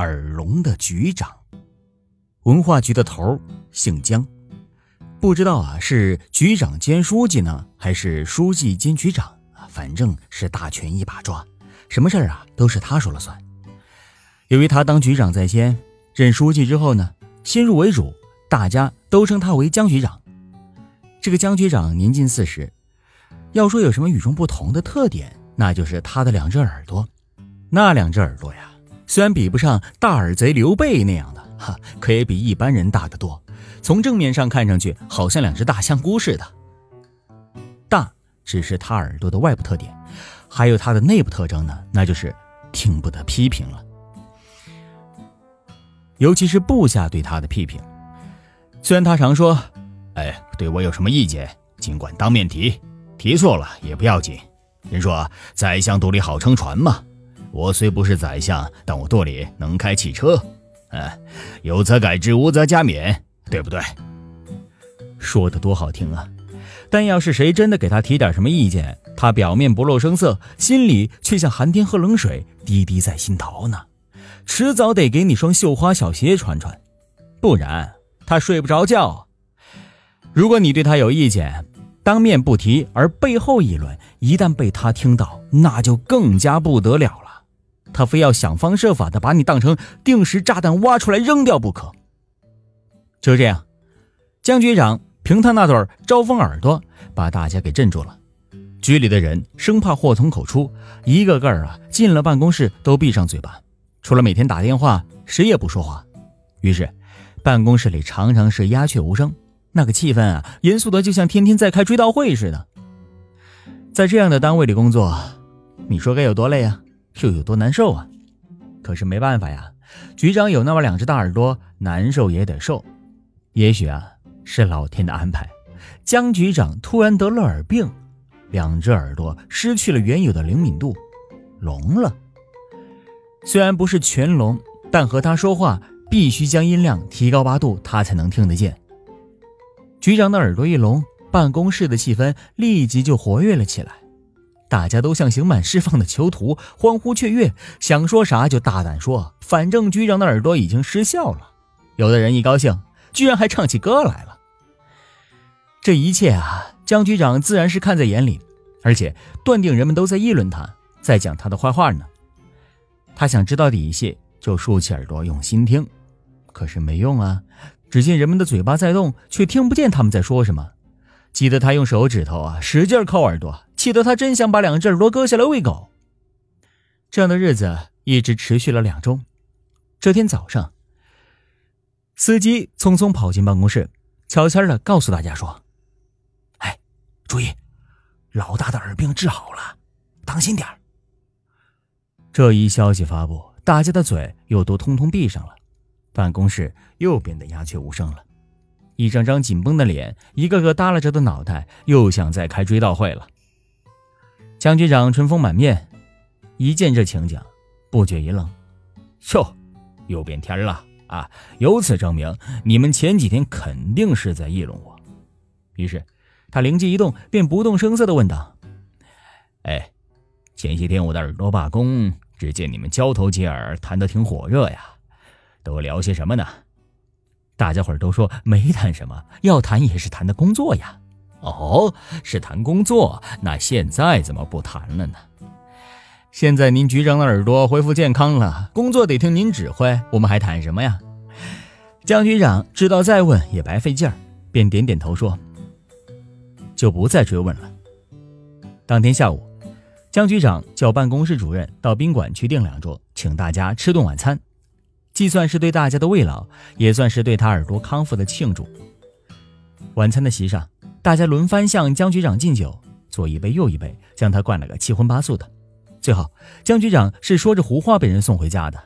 耳聋的局长。文化局的头姓姜，不知道啊是局长兼书记呢，还是书记兼局长啊？反正是大权一把抓，什么事儿啊都是他说了算。由于他当局长在先，任书记之后呢，先入为主，大家都称他为姜局长。这个姜局长年近四十，要说有什么与众不同的特点，那就是他的两只耳朵。那两只耳朵呀，虽然比不上大耳贼刘备那样的哈，可也比一般人大得多。从正面上看上去，好像两只大香菇似的。大只是他耳朵的外部特点，还有他的内部特征呢，那就是听不得批评了，尤其是部下对他的批评。虽然他常说。哎，对我有什么意见，尽管当面提，提错了也不要紧。人说宰相肚里好撑船嘛，我虽不是宰相，但我肚里能开汽车。嗯，有则改之，无则加勉，对不对？说的多好听啊！但要是谁真的给他提点什么意见，他表面不露声色，心里却像寒天喝冷水，滴滴在心头呢。迟早得给你双绣花小鞋穿穿，不然他睡不着觉。如果你对他有意见，当面不提，而背后议论，一旦被他听到，那就更加不得了。他非要想方设法的把你当成定时炸弹挖出来扔掉不可。就这样，江局长凭他那对招风耳朵，把大家给镇住了。局里的人生怕祸从口出，一个个啊进了办公室都闭上嘴巴，除了每天打电话，谁也不说话。于是，办公室里常常是鸦雀无声。那个气氛啊，严肃的就像天天在开追悼会似的。在这样的单位里工作，你说该有多累啊，又有多难受啊？可是没办法呀，局长有那么两只大耳朵，难受也得受。也许啊，是老天的安排，江局长突然得了耳病，两只耳朵失去了原有的灵敏度，聋了。虽然不是全聋，但和他说话必须将音量提高八度，他才能听得见。局长的耳朵一聋，办公室的气氛立即就活跃了起来，大家都像刑满释放的囚徒，欢呼雀跃，想说啥就大胆说，反正局长的耳朵已经失效了。有的人一高兴，居然还唱起歌来了。这一切啊，江局长自然是看在眼里，而且断定人们都在议论他，在讲他的坏话呢。他想知道底细，就竖起耳朵用心听，可是没用啊。只见人们的嘴巴在动，却听不见他们在说什么。急得他用手指头啊使劲抠耳朵，气得他真想把两只耳朵割下来喂狗。这样的日子一直持续了两周。这天早上，司机匆匆跑进办公室，悄悄的告诉大家说：“哎，注意，老大的耳病治好了，当心点这一消息发布，大家的嘴又都通通闭上了。办公室又变得鸦雀无声了，一张张紧绷的脸，一个个耷拉着的脑袋，又想再开追悼会了。江局长春风满面，一见这情景，不觉一愣：“哟，又变天了啊！由此证明，你们前几天肯定是在议论我。”于是，他灵机一动，便不动声色地问道：“哎，前些天我的耳朵罢工，只见你们交头接耳，谈得挺火热呀。”都聊些什么呢？大家伙都说没谈什么，要谈也是谈的工作呀。哦，是谈工作，那现在怎么不谈了呢？现在您局长的耳朵恢复健康了，工作得听您指挥，我们还谈什么呀？江局长知道再问也白费劲儿，便点点头说：“就不再追问了。”当天下午，江局长叫办公室主任到宾馆去订两桌，请大家吃顿晚餐。既算是对大家的慰劳，也算是对他耳朵康复的庆祝。晚餐的席上，大家轮番向江局长敬酒，左一杯右一杯，将他灌了个七荤八素的。最后，江局长是说着胡话被人送回家的。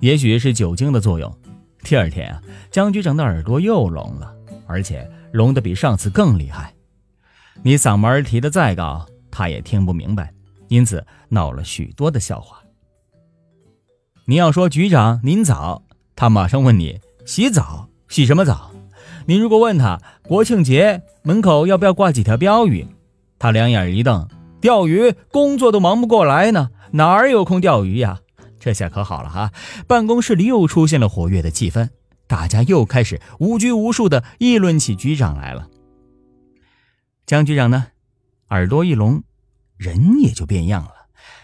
也许是酒精的作用，第二天啊，江局长的耳朵又聋了，而且聋得比上次更厉害。你嗓门提得再高，他也听不明白，因此闹了许多的笑话。你要说局长您早，他马上问你洗澡洗什么澡？你如果问他国庆节门口要不要挂几条标语，他两眼一瞪，钓鱼工作都忙不过来呢，哪儿有空钓鱼呀？这下可好了哈，办公室里又出现了活跃的气氛，大家又开始无拘无束的议论起局长来了。江局长呢，耳朵一聋，人也就变样了。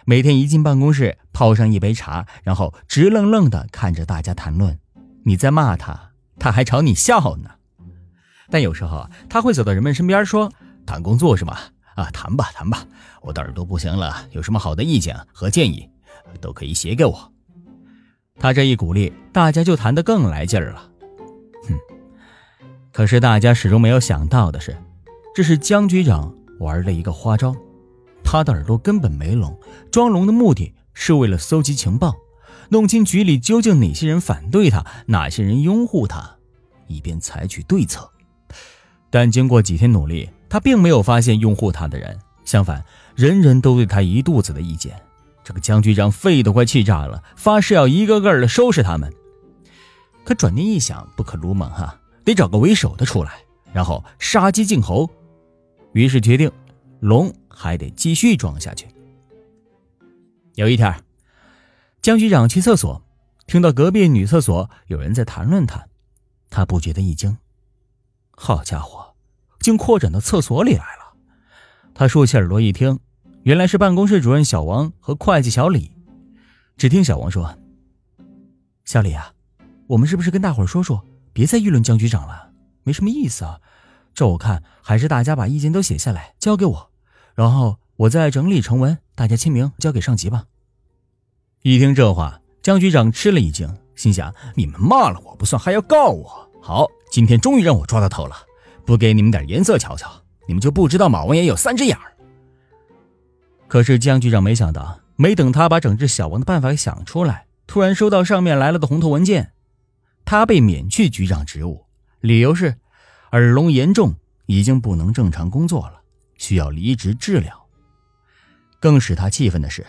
每天一进办公室，泡上一杯茶，然后直愣愣的看着大家谈论。你在骂他，他还朝你笑呢。但有时候他会走到人们身边说：“谈工作是吗？啊，谈吧，谈吧。我的耳朵不行了，有什么好的意见和建议？”都可以写给我。他这一鼓励，大家就谈得更来劲儿了。哼！可是大家始终没有想到的是，这是江局长玩了一个花招。他的耳朵根本没聋，装聋的目的是为了搜集情报，弄清局里究竟哪些人反对他，哪些人拥护他，以便采取对策。但经过几天努力，他并没有发现拥护他的人，相反，人人都对他一肚子的意见。这个江局长肺都快气炸了，发誓要一个个的收拾他们。可转念一想，不可鲁莽哈，得找个为首的出来，然后杀鸡儆猴。于是决定，龙还得继续装下去。有一天，江局长去厕所，听到隔壁女厕所有人在谈论他，他不觉得一惊。好家伙，竟扩展到厕所里来了！他竖起耳朵一听。原来是办公室主任小王和会计小李。只听小王说：“小李啊，我们是不是跟大伙说说，别再议论江局长了，没什么意思啊。照我看，还是大家把意见都写下来交给我，然后我再整理成文，大家签名交给上级吧。”一听这话，江局长吃了一惊，心想：“你们骂了我不算，还要告我？好，今天终于让我抓到头了，不给你们点颜色瞧瞧，你们就不知道马王爷有三只眼儿。”可是江局长没想到，没等他把整治小王的办法给想出来，突然收到上面来了的红头文件，他被免去局长职务，理由是耳聋严重，已经不能正常工作了，需要离职治疗。更使他气愤的是，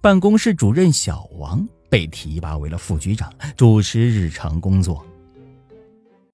办公室主任小王被提拔为了副局长，主持日常工作。